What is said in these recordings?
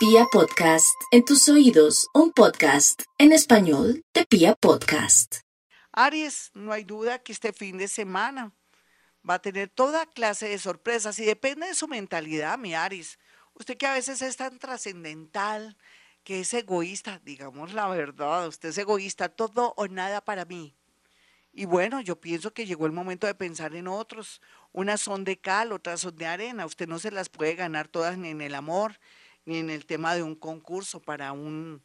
Pia Podcast, en tus oídos, un podcast en español de Pia Podcast. Aries, no hay duda que este fin de semana va a tener toda clase de sorpresas y depende de su mentalidad, mi Aries. Usted que a veces es tan trascendental, que es egoísta, digamos la verdad, usted es egoísta, todo o nada para mí. Y bueno, yo pienso que llegó el momento de pensar en otros. Unas son de cal, otras son de arena. Usted no se las puede ganar todas ni en el amor, ni en el tema de un concurso para un,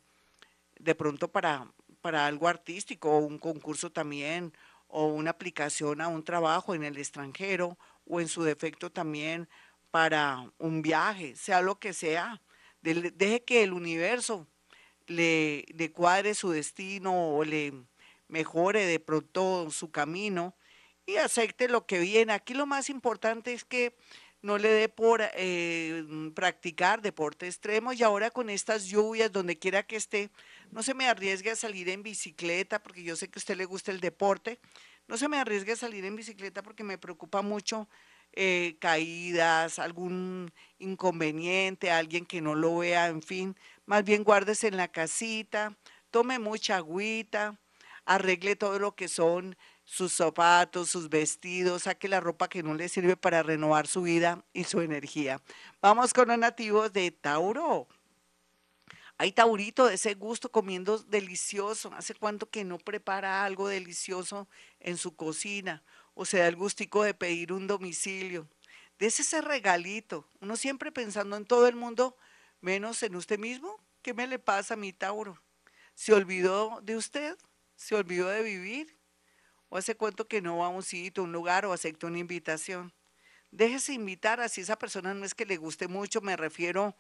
de pronto para, para algo artístico, o un concurso también, o una aplicación a un trabajo en el extranjero, o en su defecto también para un viaje, sea lo que sea. Deje que el universo le, le cuadre su destino o le mejore de pronto su camino y acepte lo que viene. Aquí lo más importante es que no le dé por eh, practicar deporte extremo y ahora con estas lluvias, donde quiera que esté, no se me arriesgue a salir en bicicleta, porque yo sé que a usted le gusta el deporte, no se me arriesgue a salir en bicicleta porque me preocupa mucho eh, caídas, algún inconveniente, alguien que no lo vea, en fin, más bien guárdese en la casita, tome mucha agüita, arregle todo lo que son sus zapatos, sus vestidos, saque la ropa que no le sirve para renovar su vida y su energía. Vamos con los nativos de Tauro. Hay Taurito de ese gusto comiendo delicioso. ¿Hace cuánto que no prepara algo delicioso en su cocina? O se da el gustico de pedir un domicilio. De ese regalito. Uno siempre pensando en todo el mundo, menos en usted mismo. ¿Qué me le pasa a mi Tauro? ¿Se olvidó de usted? ¿Se olvidó de vivir? ¿O hace cuento que no va a un sitio, un lugar o acepta una invitación? Déjese invitar, así esa persona no es que le guste mucho, me refiero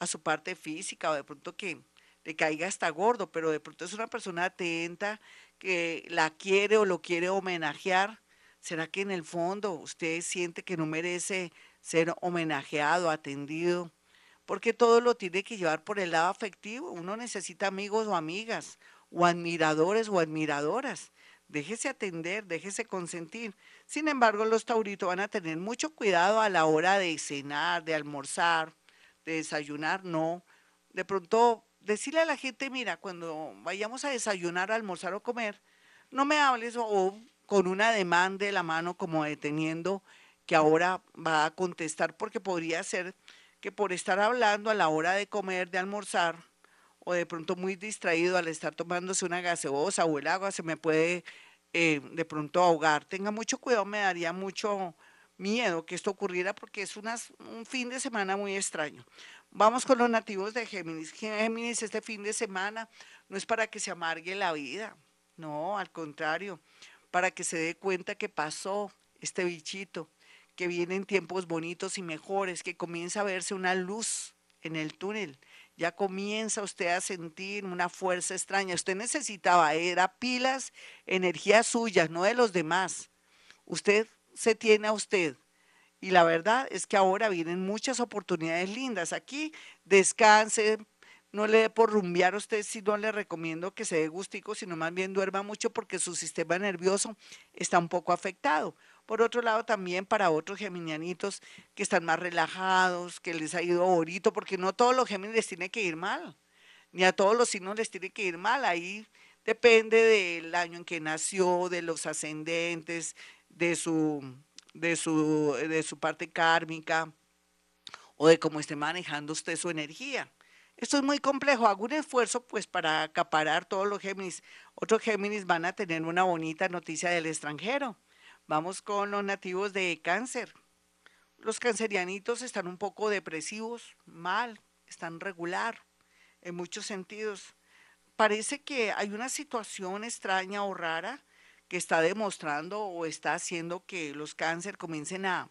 a su parte física o de pronto que le caiga hasta gordo, pero de pronto es una persona atenta que la quiere o lo quiere homenajear. ¿Será que en el fondo usted siente que no merece ser homenajeado, atendido? Porque todo lo tiene que llevar por el lado afectivo. Uno necesita amigos o amigas, o admiradores o admiradoras. Déjese atender, déjese consentir. Sin embargo, los tauritos van a tener mucho cuidado a la hora de cenar, de almorzar, de desayunar, no. De pronto, decirle a la gente, mira, cuando vayamos a desayunar, almorzar o comer, no me hables o, con una demanda de la mano como deteniendo que ahora va a contestar porque podría ser que por estar hablando a la hora de comer, de almorzar, o de pronto muy distraído al estar tomándose una gaseosa o el agua, se me puede eh, de pronto ahogar. Tenga mucho cuidado, me daría mucho miedo que esto ocurriera porque es un fin de semana muy extraño. Vamos con los nativos de Géminis. Géminis este fin de semana no es para que se amargue la vida, no, al contrario, para que se dé cuenta que pasó este bichito, que vienen tiempos bonitos y mejores, que comienza a verse una luz en el túnel, ya comienza usted a sentir una fuerza extraña. Usted necesitaba, era pilas, energía suya, no de los demás. Usted se tiene a usted. Y la verdad es que ahora vienen muchas oportunidades lindas. Aquí descanse, no le dé por rumbear a usted, si no le recomiendo que se dé gustico, sino más bien duerma mucho porque su sistema nervioso está un poco afectado. Por otro lado, también para otros geminianitos que están más relajados, que les ha ido bonito, porque no todos los Géminis les tiene que ir mal, ni a todos los signos les tiene que ir mal. Ahí depende del año en que nació, de los ascendentes, de su, de su, de su parte kármica o de cómo esté manejando usted su energía. Esto es muy complejo. Hago un esfuerzo pues para acaparar todos los Géminis. Otros Géminis van a tener una bonita noticia del extranjero. Vamos con los nativos de cáncer. Los cancerianitos están un poco depresivos, mal, están regular en muchos sentidos. Parece que hay una situación extraña o rara que está demostrando o está haciendo que los cáncer comiencen a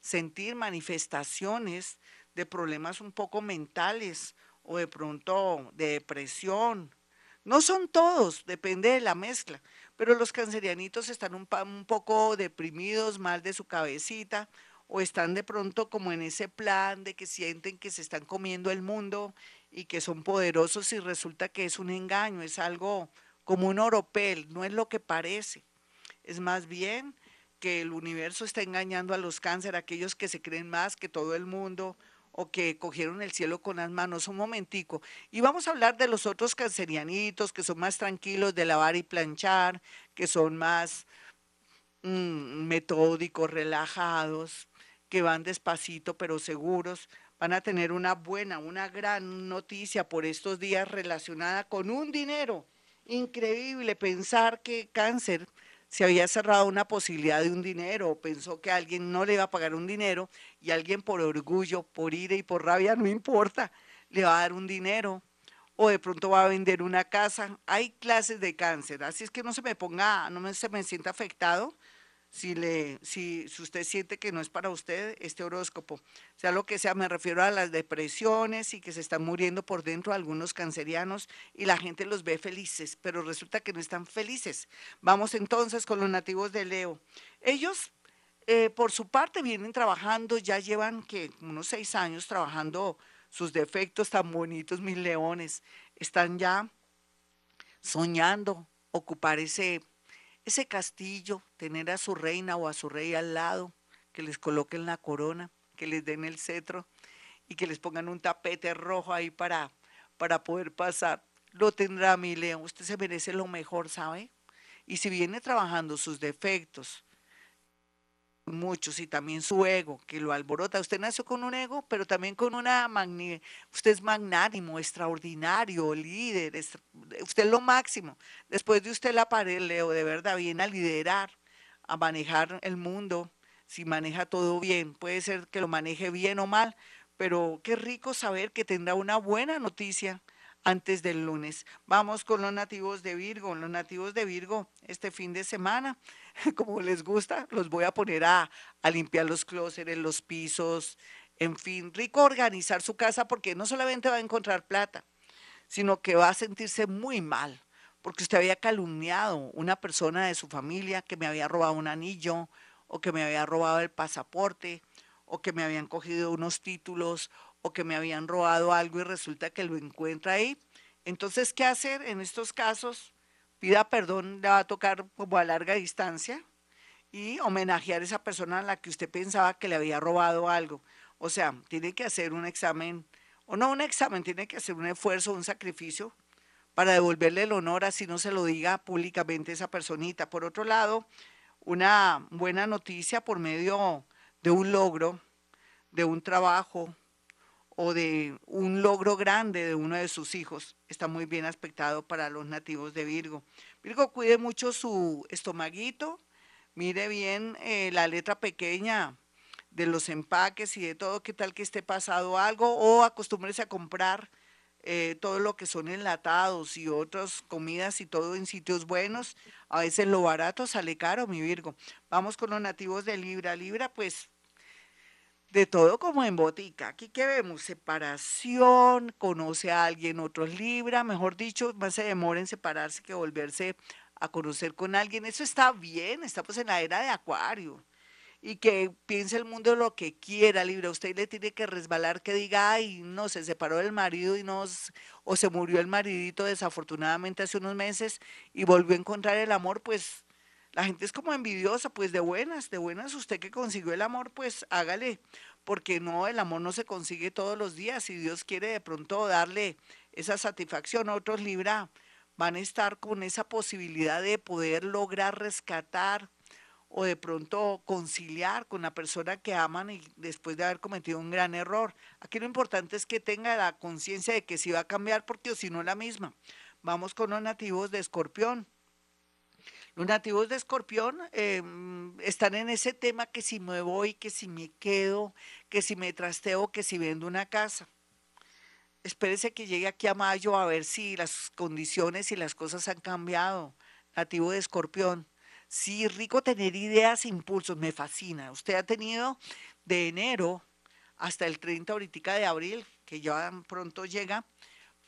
sentir manifestaciones de problemas un poco mentales o de pronto de depresión. No son todos, depende de la mezcla, pero los cancerianitos están un, poco deprimidos, mal de su cabecita, o están de pronto como en ese plan de que sienten que se están comiendo el mundo y que son poderosos y resulta que es un engaño, es algo como un oropel, no es lo que parece. Es más bien que el universo está engañando a los cáncer, aquellos que se creen más que todo el mundo o que cogieron el cielo con las manos un momentico. Y vamos a hablar de los otros cancerianitos que son más tranquilos de lavar y planchar, que son más mm, metódicos, relajados, que van despacito pero seguros. Van a tener una buena, una gran noticia por estos días relacionada con un dinero. Increíble pensar que cáncer se había cerrado una posibilidad de un dinero o pensó que alguien no le iba a pagar un dinero y alguien por orgullo, por ira y por rabia, no importa, le va a dar un dinero o de pronto va a vender una casa. Hay clases de cáncer, así es que no se me ponga, no se me sienta afectado si, le, si, si, usted siente que no es para usted este horóscopo. Sea lo que sea, me refiero a las depresiones y que se están muriendo por dentro algunos cancerianos y la gente los ve felices, pero resulta que no están felices. Vamos entonces con los nativos de Leo. Ellos, eh, por su parte, vienen trabajando, ya llevan que unos seis años trabajando sus defectos tan bonitos, mis leones. Están ya soñando ocupar ese ese castillo, tener a su reina o a su rey al lado, que les coloquen la corona, que les den el cetro y que les pongan un tapete rojo ahí para, para poder pasar. Lo tendrá mi león, usted se merece lo mejor, ¿sabe? Y si viene trabajando sus defectos, muchos y también su ego que lo alborota. Usted nació con un ego, pero también con una magni usted es magnánimo, extraordinario, líder, usted es lo máximo. Después de usted la pared, Leo, de verdad viene a liderar, a manejar el mundo, si maneja todo bien. Puede ser que lo maneje bien o mal, pero qué rico saber que tendrá una buena noticia antes del lunes. Vamos con los nativos de Virgo. Los nativos de Virgo este fin de semana, como les gusta, los voy a poner a, a limpiar los clósetes, los pisos, en fin, rico organizar su casa porque no solamente va a encontrar plata, sino que va a sentirse muy mal porque usted había calumniado una persona de su familia que me había robado un anillo o que me había robado el pasaporte o que me habían cogido unos títulos o que me habían robado algo y resulta que lo encuentra ahí. Entonces, ¿qué hacer en estos casos? Pida perdón, le va a tocar como a larga distancia y homenajear a esa persona a la que usted pensaba que le había robado algo. O sea, tiene que hacer un examen, o no un examen, tiene que hacer un esfuerzo, un sacrificio para devolverle el honor, así no se lo diga públicamente esa personita. Por otro lado, una buena noticia por medio de un logro, de un trabajo, o de un logro grande de uno de sus hijos. Está muy bien aspectado para los nativos de Virgo. Virgo, cuide mucho su estomaguito, mire bien eh, la letra pequeña de los empaques y de todo, qué tal que esté pasado algo, o acostúmbrese a comprar eh, todo lo que son enlatados y otras comidas y todo en sitios buenos. A veces lo barato sale caro, mi Virgo. Vamos con los nativos de Libra. Libra, pues de todo como en botica. Aquí que vemos separación, conoce a alguien, otros libra, mejor dicho, más se demora en separarse que volverse a conocer con alguien. Eso está bien, estamos en la era de acuario. Y que piense el mundo lo que quiera, Libra. Usted le tiene que resbalar que diga, ay, no, se separó del marido y no, o se murió el maridito desafortunadamente hace unos meses y volvió a encontrar el amor, pues la gente es como envidiosa, pues de buenas, de buenas usted que consiguió el amor, pues hágale, porque no, el amor no se consigue todos los días. Si Dios quiere de pronto darle esa satisfacción, otros Libra van a estar con esa posibilidad de poder lograr rescatar o de pronto conciliar con la persona que aman y después de haber cometido un gran error. Aquí lo importante es que tenga la conciencia de que si va a cambiar porque si no la misma. Vamos con los nativos de Escorpión. Los nativos de Escorpión em, están en ese tema que si me voy, que si me quedo, que si me trasteo, que si vendo una casa. Espérese que llegue aquí a mayo a ver si las condiciones y las cosas han cambiado. Nativo de Escorpión. Sí, rico tener ideas, impulsos, me fascina. Usted ha tenido de enero hasta el 30 ahorita de abril, que ya pronto llega,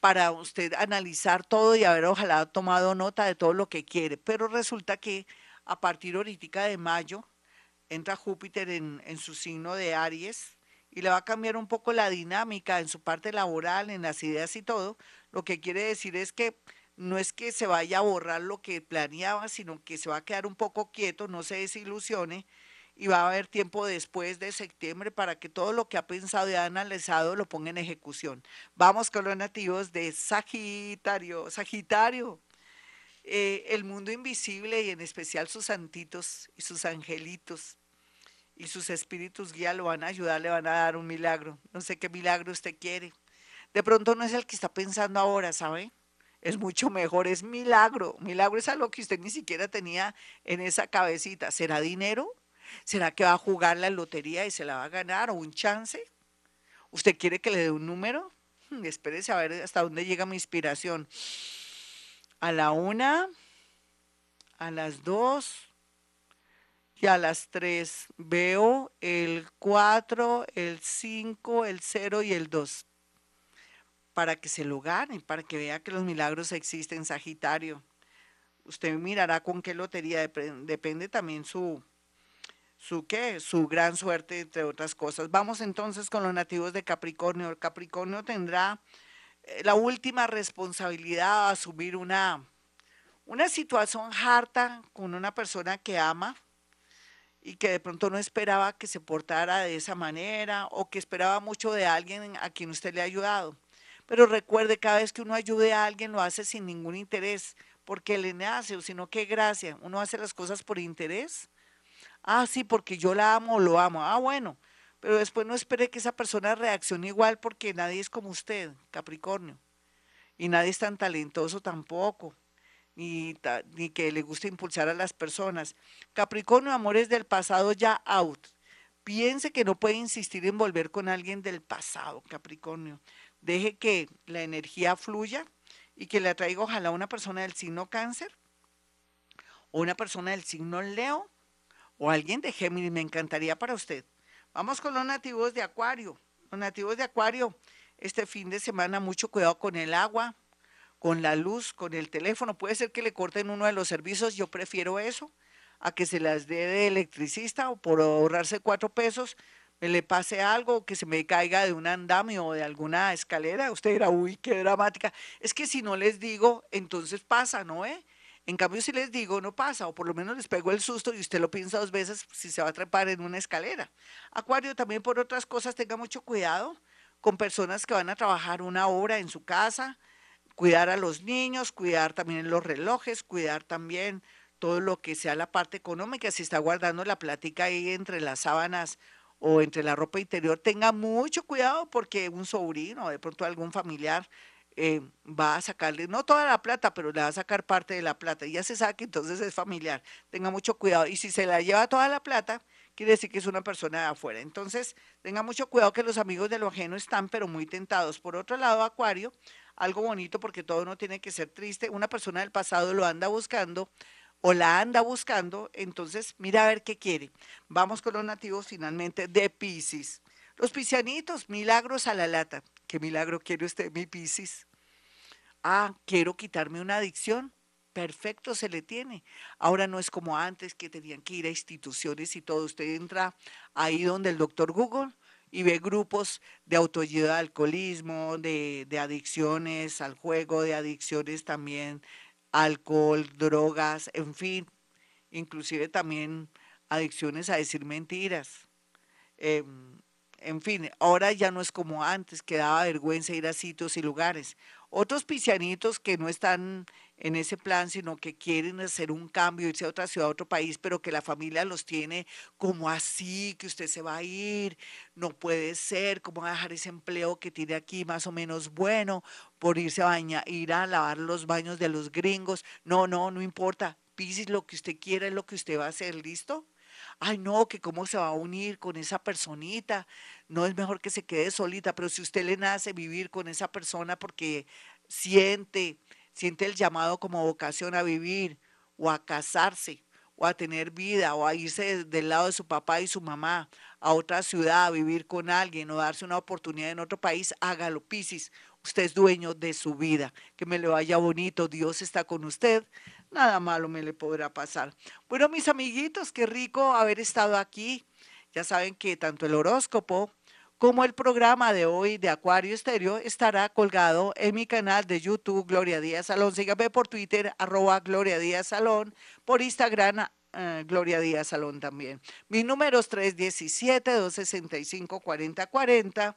para usted analizar todo y haber ojalá tomado nota de todo lo que quiere. Pero resulta que a partir ahorita de mayo entra Júpiter en, en su signo de Aries y le va a cambiar un poco la dinámica en su parte laboral, en las ideas y todo. Lo que quiere decir es que no es que se vaya a borrar lo que planeaba, sino que se va a quedar un poco quieto, no se desilusione y va a haber tiempo después de septiembre para que todo lo que ha pensado y ha analizado lo ponga en ejecución. Vamos con los nativos de Sagitario. Sagitario, eh, el mundo invisible y en especial sus santitos y sus angelitos y sus espíritus guía lo van a ayudar, le van a dar un milagro. No sé qué milagro usted quiere. De pronto no es el que está pensando ahora, ¿sabe? Es mucho mejor, es milagro. Milagro es algo que usted ni siquiera tenía en esa cabecita. ¿Será dinero? ¿Será que va a jugar la lotería y se la va a ganar o un chance? ¿Usted quiere que le dé un número? Hmm, espérese a ver hasta dónde llega mi inspiración. A la una, a las dos y a las tres veo el cuatro, el cinco, el cero y el dos. Para que se lo gane, para que vea que los milagros existen, Sagitario. Usted mirará con qué lotería depende también su, su qué, su gran suerte, entre otras cosas. Vamos entonces con los nativos de Capricornio. El Capricornio tendrá eh, la última responsabilidad a asumir una, una situación harta con una persona que ama y que de pronto no esperaba que se portara de esa manera o que esperaba mucho de alguien a quien usted le ha ayudado. Pero recuerde, cada vez que uno ayude a alguien lo hace sin ningún interés, porque le nace, sino que gracia. Uno hace las cosas por interés Ah, sí, porque yo la amo o lo amo. Ah, bueno, pero después no espere que esa persona reaccione igual porque nadie es como usted, Capricornio. Y nadie es tan talentoso tampoco, ni, que le guste impulsar a las personas. Capricornio, amores del pasado ya out. Piense que no puede insistir en volver con alguien del pasado, Capricornio. Deje que la energía fluya y que le atraiga ojalá una persona del signo cáncer o una persona del signo Leo o alguien de Géminis, me encantaría para usted. Vamos con los nativos de Acuario. Los nativos de Acuario, este fin de semana, mucho cuidado con el agua, con la luz, con el teléfono. Puede ser que le corten uno de los servicios, yo prefiero eso, a que se las dé de electricista o por ahorrarse cuatro pesos, me le pase algo, que se me caiga de un andamio o de alguna escalera. Usted dirá, uy, qué dramática. Es que si no les digo, entonces pasa, ¿no? Eh? En cambio, si les digo, no pasa, o por lo menos les pego el susto y usted lo piensa dos veces si se va a trepar en una escalera. Acuario, también por otras cosas, tenga mucho cuidado con personas que van a trabajar una hora en su casa, cuidar a los niños, cuidar también los relojes, cuidar también todo lo que sea la parte económica, si está guardando la plática ahí entre las sábanas o entre la ropa interior, tenga mucho cuidado porque un sobrino de pronto algún familiar eh, va a sacarle, no toda la plata, pero le va a sacar parte de la plata. Y ya se sabe que entonces es familiar. Tenga mucho cuidado. Y si se la lleva toda la plata, quiere decir que es una persona de afuera. Entonces, tenga mucho cuidado que los amigos de lo ajeno están, pero muy tentados. Por otro lado, Acuario, algo bonito porque todo no tiene que ser triste. Una persona del pasado lo anda buscando o la anda buscando, entonces mira a ver qué quiere. Vamos con los nativos finalmente de Pisces. Los piscianitos, milagros a la lata. ¿Qué milagro quiere usted, mi Piscis? Ah, quiero quitarme una adicción. Perfecto, se le tiene. Ahora no es como antes que tenían que ir a instituciones y todo. Usted entra ahí donde el doctor Google y ve grupos de autoayuda alcoholismo, de, de adicciones al juego, de adicciones también alcohol, drogas, en fin, inclusive también adicciones a decir mentiras. Em, en fin, ahora ya no es como antes, que daba vergüenza ir a sitios y lugares. Otros pisianitos que no están en ese plan, sino que quieren hacer un cambio, irse a otra ciudad, a otro país, pero que la familia los tiene como así, que usted se va a ir, no puede ser, cómo va a dejar ese empleo que tiene aquí más o menos bueno por irse a bañar, ir a lavar los baños de los gringos. No, no, no importa. Pisis lo que usted quiera es lo que usted va a hacer, ¿listo? Ay no, que cómo se va a unir con esa personita, no es mejor que se quede solita, pero si usted le nace vivir con esa persona porque siente, siente el llamado como vocación a vivir o a casarse o a tener vida o a irse del lado de su papá y su mamá a otra ciudad a vivir con alguien o darse una oportunidad en otro país, hágalo, Piscis. Usted es dueño de su vida. Que me le vaya bonito. Dios está con usted nada malo me le podrá pasar. Bueno, mis amiguitos, qué rico haber estado aquí. Ya saben que tanto el horóscopo como el programa de hoy de Acuario Estéreo estará colgado en mi canal de YouTube Gloria Díaz Salón. Sígame por Twitter, arroba Gloria Díaz Salón, por Instagram, eh, Gloria Díaz Salón también. Mi número es 317-265-4040.